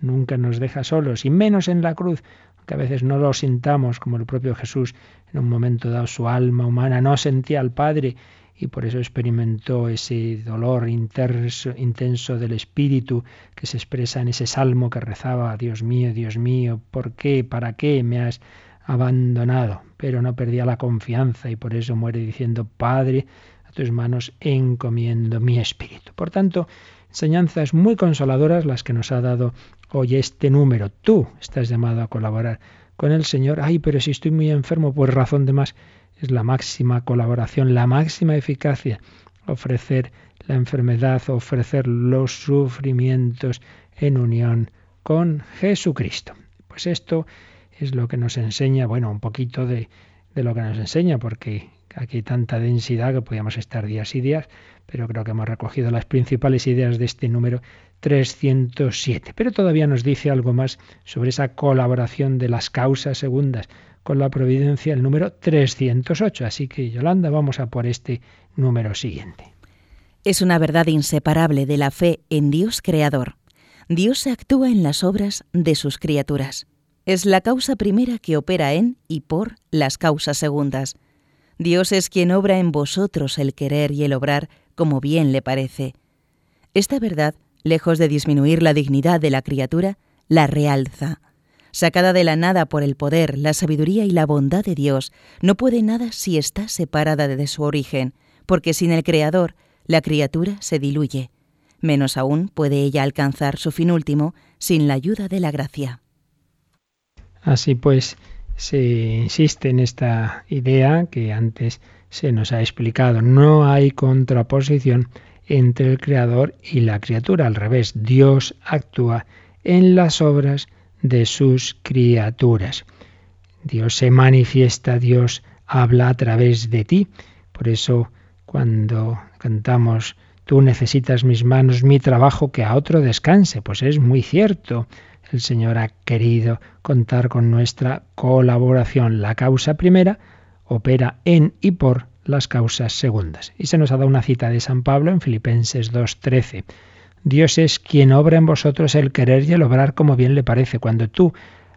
Nunca nos deja solos, y menos en la cruz, que a veces no lo sintamos, como el propio Jesús en un momento dado su alma humana no sentía al Padre y por eso experimentó ese dolor intenso, del espíritu que se expresa en ese salmo que rezaba, Dios mío, Dios mío, ¿por qué, para qué me has abandonado? Pero no perdía la confianza y por eso muere diciendo, Padre, a tus manos encomiendo mi espíritu. Por tanto, enseñanzas muy consoladoras las que nos ha dado hoy este número. Tú estás llamado a colaborar con el Señor. Ay, pero si estoy muy enfermo, pues razón de más es la máxima colaboración, la máxima eficacia, ofrecer la enfermedad, ofrecer los sufrimientos en unión con Jesucristo. Pues esto es lo que nos enseña, bueno, un poquito de, de lo que nos enseña, porque aquí hay tanta densidad que podíamos estar días y días, pero creo que hemos recogido las principales ideas de este número 307. Pero todavía nos dice algo más sobre esa colaboración de las causas segundas con la providencia el número 308. Así que, Yolanda, vamos a por este número siguiente. Es una verdad inseparable de la fe en Dios Creador. Dios se actúa en las obras de sus criaturas. Es la causa primera que opera en y por las causas segundas. Dios es quien obra en vosotros el querer y el obrar como bien le parece. Esta verdad, lejos de disminuir la dignidad de la criatura, la realza sacada de la nada por el poder, la sabiduría y la bondad de Dios, no puede nada si está separada de su origen, porque sin el Creador, la criatura se diluye. Menos aún puede ella alcanzar su fin último sin la ayuda de la gracia. Así pues, se insiste en esta idea que antes se nos ha explicado. No hay contraposición entre el Creador y la criatura. Al revés, Dios actúa en las obras de sus criaturas. Dios se manifiesta, Dios habla a través de ti. Por eso cuando cantamos, tú necesitas mis manos, mi trabajo, que a otro descanse, pues es muy cierto. El Señor ha querido contar con nuestra colaboración. La causa primera opera en y por las causas segundas. Y se nos ha dado una cita de San Pablo en Filipenses 2.13. Dios es quien obra en vosotros el querer y el obrar como bien le parece. Cuando tú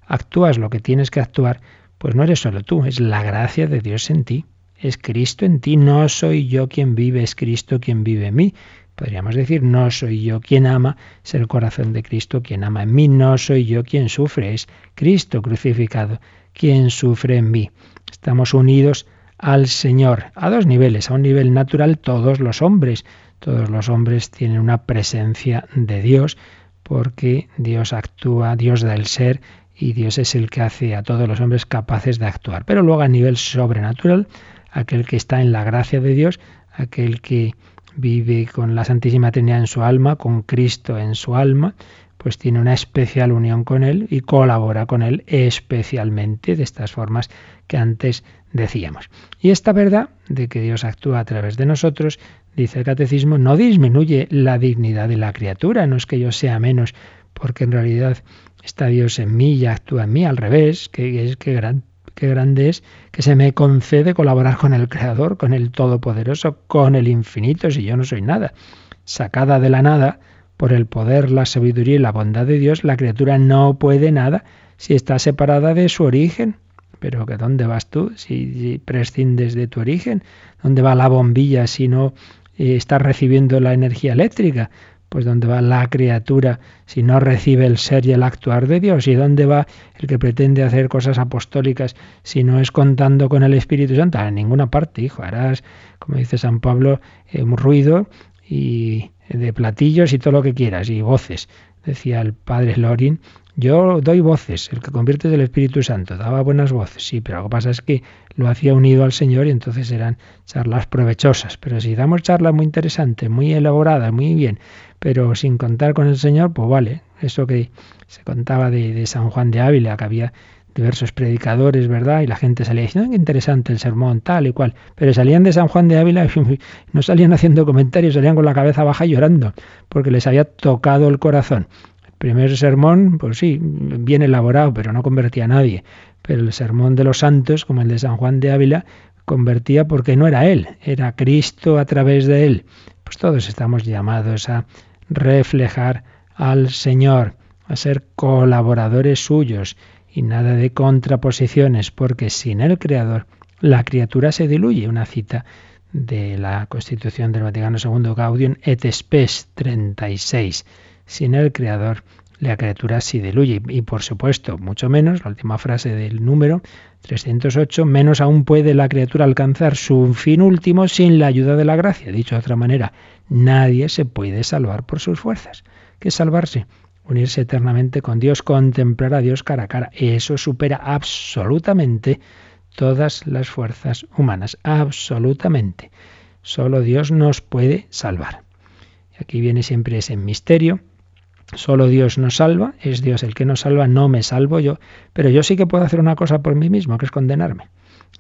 actúas lo que tienes que actuar, pues no eres solo tú, es la gracia de Dios en ti. Es Cristo en ti, no soy yo quien vive, es Cristo quien vive en mí. Podríamos decir, no soy yo quien ama, es el corazón de Cristo quien ama en mí, no soy yo quien sufre, es Cristo crucificado quien sufre en mí. Estamos unidos al Señor a dos niveles, a un nivel natural todos los hombres, todos los hombres tienen una presencia de Dios porque Dios actúa, Dios da el ser y Dios es el que hace a todos los hombres capaces de actuar. Pero luego a nivel sobrenatural, aquel que está en la gracia de Dios, aquel que vive con la Santísima Trinidad en su alma, con Cristo en su alma, pues tiene una especial unión con Él y colabora con Él especialmente de estas formas que antes decíamos. Y esta verdad de que Dios actúa a través de nosotros dice el catecismo, no disminuye la dignidad de la criatura, no es que yo sea menos, porque en realidad está Dios en mí y actúa en mí, al revés, que es que gran, qué grande es que se me concede colaborar con el Creador, con el Todopoderoso, con el infinito, si yo no soy nada. Sacada de la nada, por el poder, la sabiduría y la bondad de Dios, la criatura no puede nada si está separada de su origen. Pero que ¿dónde vas tú si prescindes de tu origen? ¿Dónde va la bombilla si no está recibiendo la energía eléctrica. Pues dónde va la criatura si no recibe el ser y el actuar de Dios. Y dónde va el que pretende hacer cosas apostólicas si no es contando con el Espíritu Santo. En ninguna parte, hijo. Harás, como dice San Pablo, eh, un ruido y de platillos y todo lo que quieras y voces. Decía el padre Lorin, Yo doy voces, el que convierte es el Espíritu Santo, daba buenas voces, sí, pero lo que pasa es que lo hacía unido al Señor y entonces eran charlas provechosas. Pero si damos charlas muy interesantes, muy elaboradas, muy bien, pero sin contar con el Señor, pues vale, eso que se contaba de, de San Juan de Ávila, que había diversos predicadores, ¿verdad? Y la gente salía diciendo, qué interesante el sermón, tal y cual. Pero salían de San Juan de Ávila y no salían haciendo comentarios, salían con la cabeza baja llorando, porque les había tocado el corazón. Primer sermón, pues sí, bien elaborado, pero no convertía a nadie. Pero el sermón de los santos, como el de San Juan de Ávila, convertía porque no era él, era Cristo a través de él. Pues todos estamos llamados a reflejar al Señor, a ser colaboradores suyos y nada de contraposiciones, porque sin el Creador la criatura se diluye. Una cita de la Constitución del Vaticano II Gaudium et Spes 36. Sin el Creador la criatura se diluye. Y por supuesto, mucho menos, la última frase del número 308, menos aún puede la criatura alcanzar su fin último sin la ayuda de la gracia. Dicho de otra manera, nadie se puede salvar por sus fuerzas. ¿Qué es salvarse? unirse eternamente con Dios, contemplar a Dios cara a cara. Eso supera absolutamente todas las fuerzas humanas, absolutamente. Solo Dios nos puede salvar. Aquí viene siempre ese misterio. Solo Dios nos salva, es Dios el que nos salva, no me salvo yo, pero yo sí que puedo hacer una cosa por mí mismo, que es condenarme.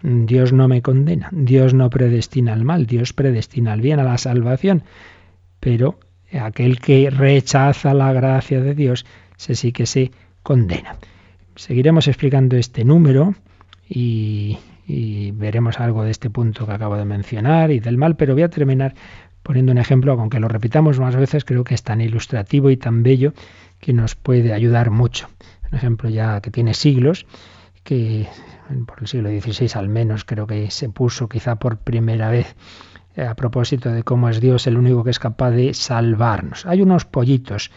Dios no me condena, Dios no predestina al mal, Dios predestina al bien, a la salvación, pero aquel que rechaza la gracia de Dios, se sí que se condena. Seguiremos explicando este número y, y, veremos algo de este punto que acabo de mencionar y del mal, pero voy a terminar poniendo un ejemplo, aunque lo repitamos más veces, creo que es tan ilustrativo y tan bello que nos puede ayudar mucho. Un ejemplo ya que tiene siglos, que por el siglo XVI al menos creo que se puso quizá por primera vez eh, a propósito de cómo es Dios el único que es capaz de salvarnos. Hay unos pollitos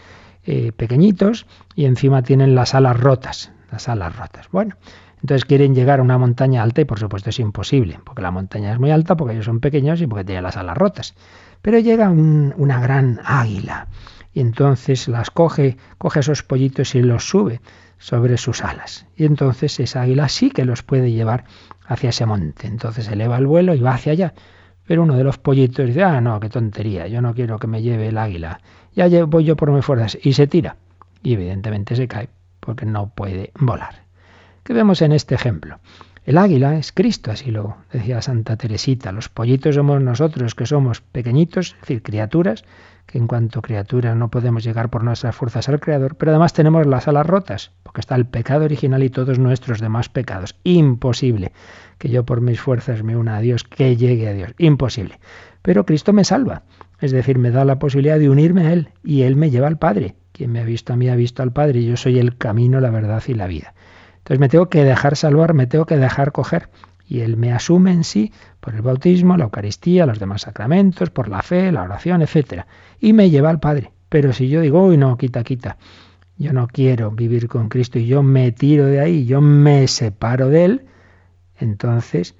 eh, pequeñitos y encima tienen las alas rotas, las alas rotas. Bueno, entonces quieren llegar a una montaña alta y por supuesto es imposible, porque la montaña es muy alta, porque ellos son pequeños y porque tienen las alas rotas. Pero llega una gran águila y entonces las coge, coge esos pollitos y los sube sobre sus alas. Y entonces esa águila sí que los puede llevar hacia ese monte. Entonces eleva el vuelo y va hacia allá. Pero uno de los pollitos dice, ah, no, qué tontería, yo no quiero que me lleve el águila, ya voy yo por mis fuerzas, y se tira. Y evidentemente se cae, porque no puede volar. ¿Qué vemos en este ejemplo? El águila es Cristo, así lo decía Santa Teresita. Los pollitos somos nosotros, que somos pequeñitos, es decir, criaturas, que en cuanto criaturas no podemos llegar por nuestras fuerzas al Creador, pero además tenemos las alas rotas, porque está el pecado original y todos nuestros demás pecados. Imposible que yo por mis fuerzas me una a Dios, que llegue a Dios. Imposible. Pero Cristo me salva, es decir, me da la posibilidad de unirme a Él y Él me lleva al Padre. Quien me ha visto a mí ha visto al Padre y yo soy el camino, la verdad y la vida. Entonces me tengo que dejar salvar, me tengo que dejar coger. Y Él me asume en sí por el bautismo, la Eucaristía, los demás sacramentos, por la fe, la oración, etc. Y me lleva al Padre. Pero si yo digo, uy, no, quita, quita, yo no quiero vivir con Cristo y yo me tiro de ahí, yo me separo de Él, entonces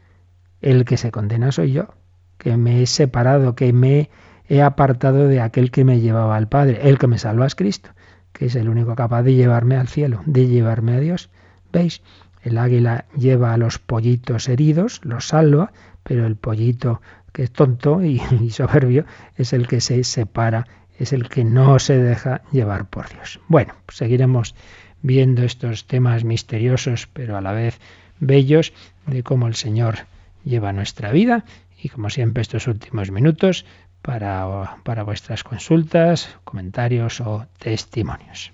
el que se condena soy yo, que me he separado, que me he apartado de aquel que me llevaba al Padre. El que me salva es Cristo, que es el único capaz de llevarme al cielo, de llevarme a Dios. ¿Veis? El águila lleva a los pollitos heridos, los salva, pero el pollito que es tonto y, soberbio es el que se separa, es el que no se deja llevar por Dios. Bueno, pues seguiremos viendo estos temas misteriosos, pero a la vez bellos, de cómo el Señor lleva nuestra vida y como siempre estos últimos minutos para, para vuestras consultas, comentarios o testimonios.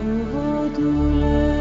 Heureux douleur.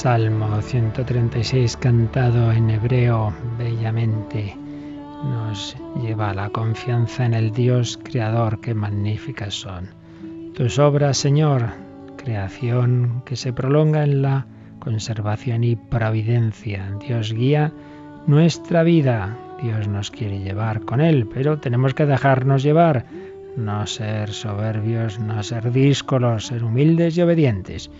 Salmo 136 cantado en hebreo bellamente nos lleva a la confianza en el Dios creador, qué magníficas son. Tus obras, Señor, creación que se prolonga en la conservación y providencia. Dios guía nuestra vida, Dios nos quiere llevar con Él, pero tenemos que dejarnos llevar, no ser soberbios, no ser díscolos, ser humildes y obedientes.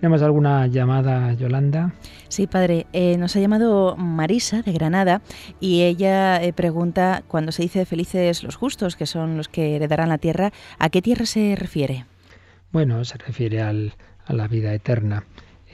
¿Tenemos alguna llamada, Yolanda? Sí, padre. Eh, nos ha llamado Marisa de Granada y ella eh, pregunta, cuando se dice felices los justos, que son los que heredarán la tierra, ¿a qué tierra se refiere? Bueno, se refiere a la vida eterna,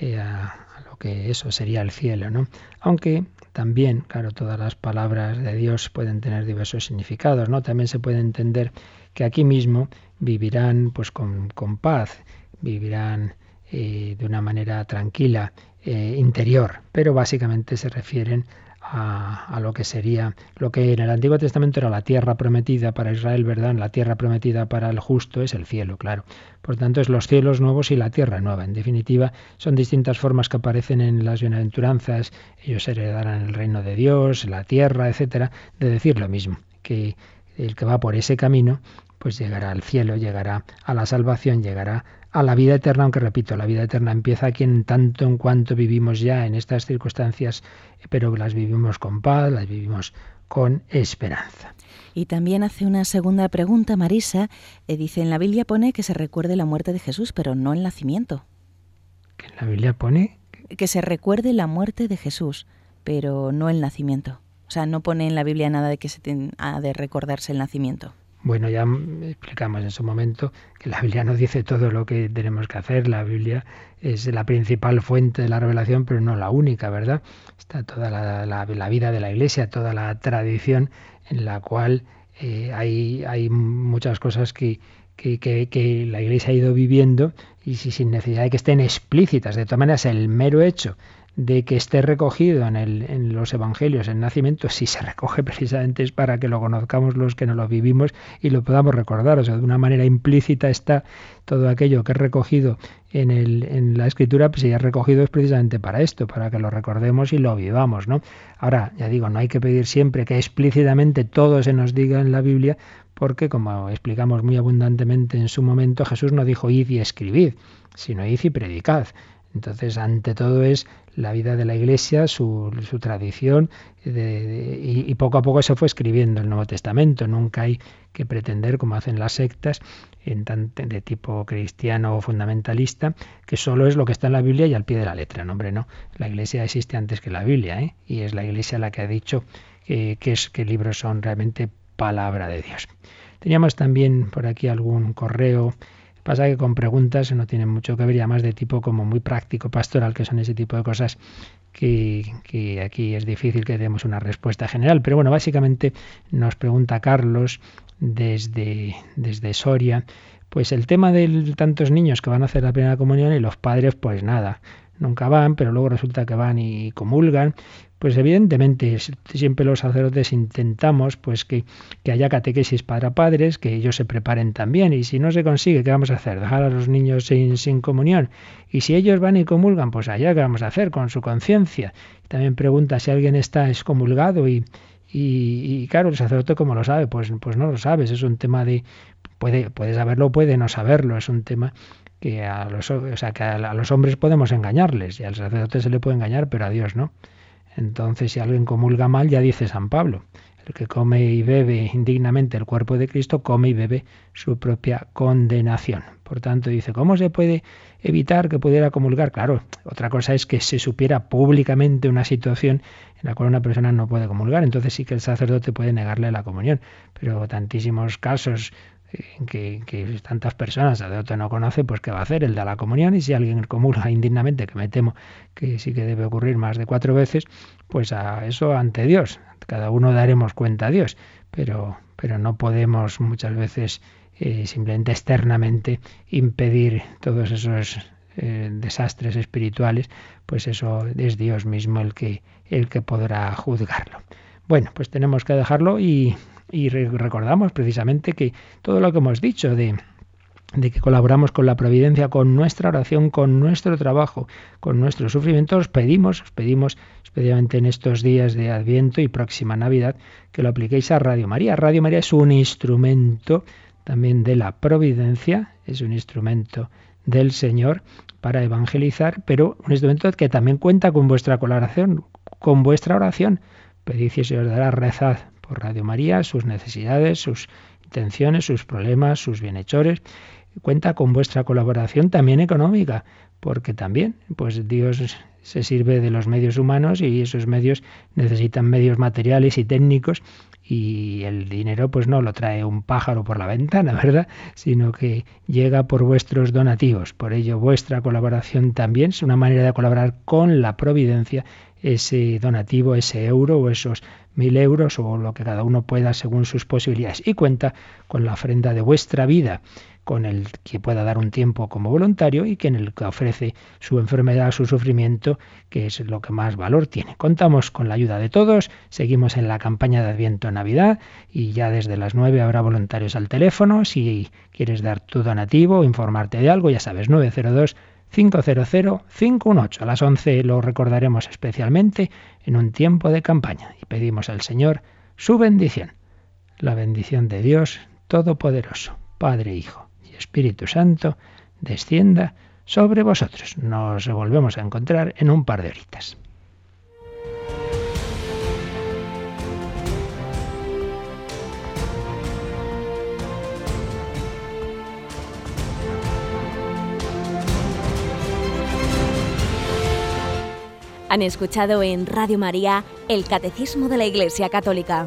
eh, a, a, lo que eso sería el cielo, ¿no? Aunque también, claro, todas las palabras de Dios pueden tener diversos significados, ¿no? También se puede entender que aquí mismo vivirán pues con, con paz, vivirán eh, de una manera tranquila, eh, interior, pero básicamente se refieren a, a, lo que sería, lo que en el Antiguo Testamento era la tierra prometida para Israel, ¿verdad? La tierra prometida para el justo es el cielo, claro. Por tanto, es los cielos nuevos y la tierra nueva. En definitiva, son distintas formas que aparecen en las bienaventuranzas. Ellos heredarán el reino de Dios, la tierra, etcétera, de decir lo mismo, que el que va por ese camino, pues llegará al cielo, llegará a la salvación, llegará a la vida eterna, aunque repito, la vida eterna empieza aquí en tanto en cuanto vivimos ya en estas circunstancias, pero las vivimos con paz, las vivimos con esperanza. Y también hace una segunda pregunta, Marisa. Eh, dice, en la Biblia pone que se recuerde la muerte de Jesús, pero no el nacimiento. ¿Que en la Biblia pone? Que se recuerde la muerte de Jesús, pero no el nacimiento. O sea, no pone en la Biblia nada de que se ha de recordarse el nacimiento. Bueno, ya explicamos en su momento que la Biblia no dice todo lo que tenemos que hacer. La Biblia es la principal fuente de la revelación, pero no la única, ¿verdad? Está toda la, vida de la Iglesia, toda la tradición en la cual eh, hay, muchas cosas que, que, la Iglesia ha ido viviendo y si, sin necesidad de que estén explícitas. De todas maneras, el mero hecho de que esté recogido en, el, en los evangelios el nacimiento, si se recoge precisamente es para que lo conozcamos los que no lo vivimos y lo podamos recordar. O sea, de una manera implícita está todo aquello que es recogido en, el, en la escritura, pues si es recogido es precisamente para esto, para que lo recordemos y lo vivamos, ¿no? Ahora, ya digo, no hay que pedir siempre que explícitamente todo se nos diga en la Biblia, porque como explicamos muy abundantemente en su momento, Jesús no dijo id y escribid, sino id y predicad. Entonces, ante todo es la vida de la Iglesia, su, su tradición, de, y, poco a poco se fue escribiendo el Nuevo Testamento. Nunca hay que pretender, como hacen las sectas, en de tipo cristiano o fundamentalista, que solo es lo que está en la Biblia y al pie de la letra. No, hombre, no. La Iglesia existe antes que la Biblia, ¿eh? y es la Iglesia la que ha dicho eh, que, es, que libros son realmente palabra de Dios. Teníamos también por aquí algún correo Pasa que con preguntas no tienen mucho que ver, ya más de tipo como muy práctico, pastoral, que son ese tipo de cosas que, que, aquí es difícil que demos una respuesta general. Pero bueno, básicamente nos pregunta Carlos desde, desde Soria, pues el tema de tantos niños que van a hacer la primera comunión y los padres, pues nada, nunca van, pero luego resulta que van y comulgan. Pues evidentemente siempre los sacerdotes intentamos pues que, que, haya catequesis para padres, que ellos se preparen también. Y si no se consigue, ¿qué vamos a hacer? Dejar a los niños sin, sin comunión. Y si ellos van y comulgan, pues allá qué vamos a hacer con su conciencia. También pregunta si alguien está excomulgado y, y, y, claro, el sacerdote como lo sabe, pues, pues no lo sabes. Es un tema de puede, puede saberlo, puede no saberlo. Es un tema que a los, o sea, que a los hombres podemos engañarles y al sacerdote se le puede engañar, pero a Dios no. Entonces, si alguien comulga mal, ya dice San Pablo, el que come y bebe indignamente el cuerpo de Cristo, come y bebe su propia condenación. Por tanto, dice, ¿cómo se puede evitar que pudiera comulgar? Claro, otra cosa es que se supiera públicamente una situación en la cual una persona no puede comulgar. Entonces sí que el sacerdote puede negarle la comunión. Pero tantísimos casos que, que, tantas personas sacerdote no conoce, pues ¿qué va a hacer? El de la comunión y si alguien comulga indignamente, que me temo que sí que debe ocurrir más de cuatro veces, pues a eso ante Dios. Cada uno daremos cuenta a Dios, pero, pero no podemos muchas veces eh, simplemente externamente impedir todos esos eh, desastres espirituales, pues eso es Dios mismo el que, el que podrá juzgarlo. Bueno, pues tenemos que dejarlo y y recordamos precisamente que todo lo que hemos dicho de de que colaboramos con la providencia, con nuestra oración, con nuestro trabajo, con nuestro sufrimiento, os pedimos, os pedimos especialmente en estos días de Adviento y próxima Navidad, que lo apliquéis a Radio María. Radio María es un instrumento también de la providencia, es un instrumento del Señor para evangelizar, pero un instrumento que también cuenta con vuestra colaboración, con vuestra oración. Pedid os dará rezad por Radio María sus necesidades, sus intenciones, sus problemas, sus bienhechores. Cuenta con vuestra colaboración también económica, porque también, pues Dios se sirve de los medios humanos y esos medios necesitan medios materiales y técnicos y el dinero pues no lo trae un pájaro por la ventana, ¿verdad? Sino que llega por vuestros donativos. Por ello vuestra colaboración también es una manera de colaborar con la providencia, ese donativo, ese euro o esos mil euros o lo que cada uno pueda según sus posibilidades. Y cuenta con la ofrenda de vuestra vida con el que pueda dar un tiempo como voluntario y que en el que ofrece su enfermedad, su sufrimiento, que es lo que más valor tiene. Contamos con la ayuda de todos, seguimos en la campaña de Adviento Navidad y ya desde las 9 habrá voluntarios al teléfono. Si quieres dar tu donativo o informarte de algo, ya sabes, 902 500 518. A las 11 lo recordaremos especialmente en un tiempo de campaña y pedimos al Señor su bendición. La bendición de Dios Todopoderoso, Padre, Hijo Espíritu Santo descienda sobre vosotros. Nos volvemos a encontrar en un par de horitas. Han escuchado en Radio María el Catecismo de la Iglesia Católica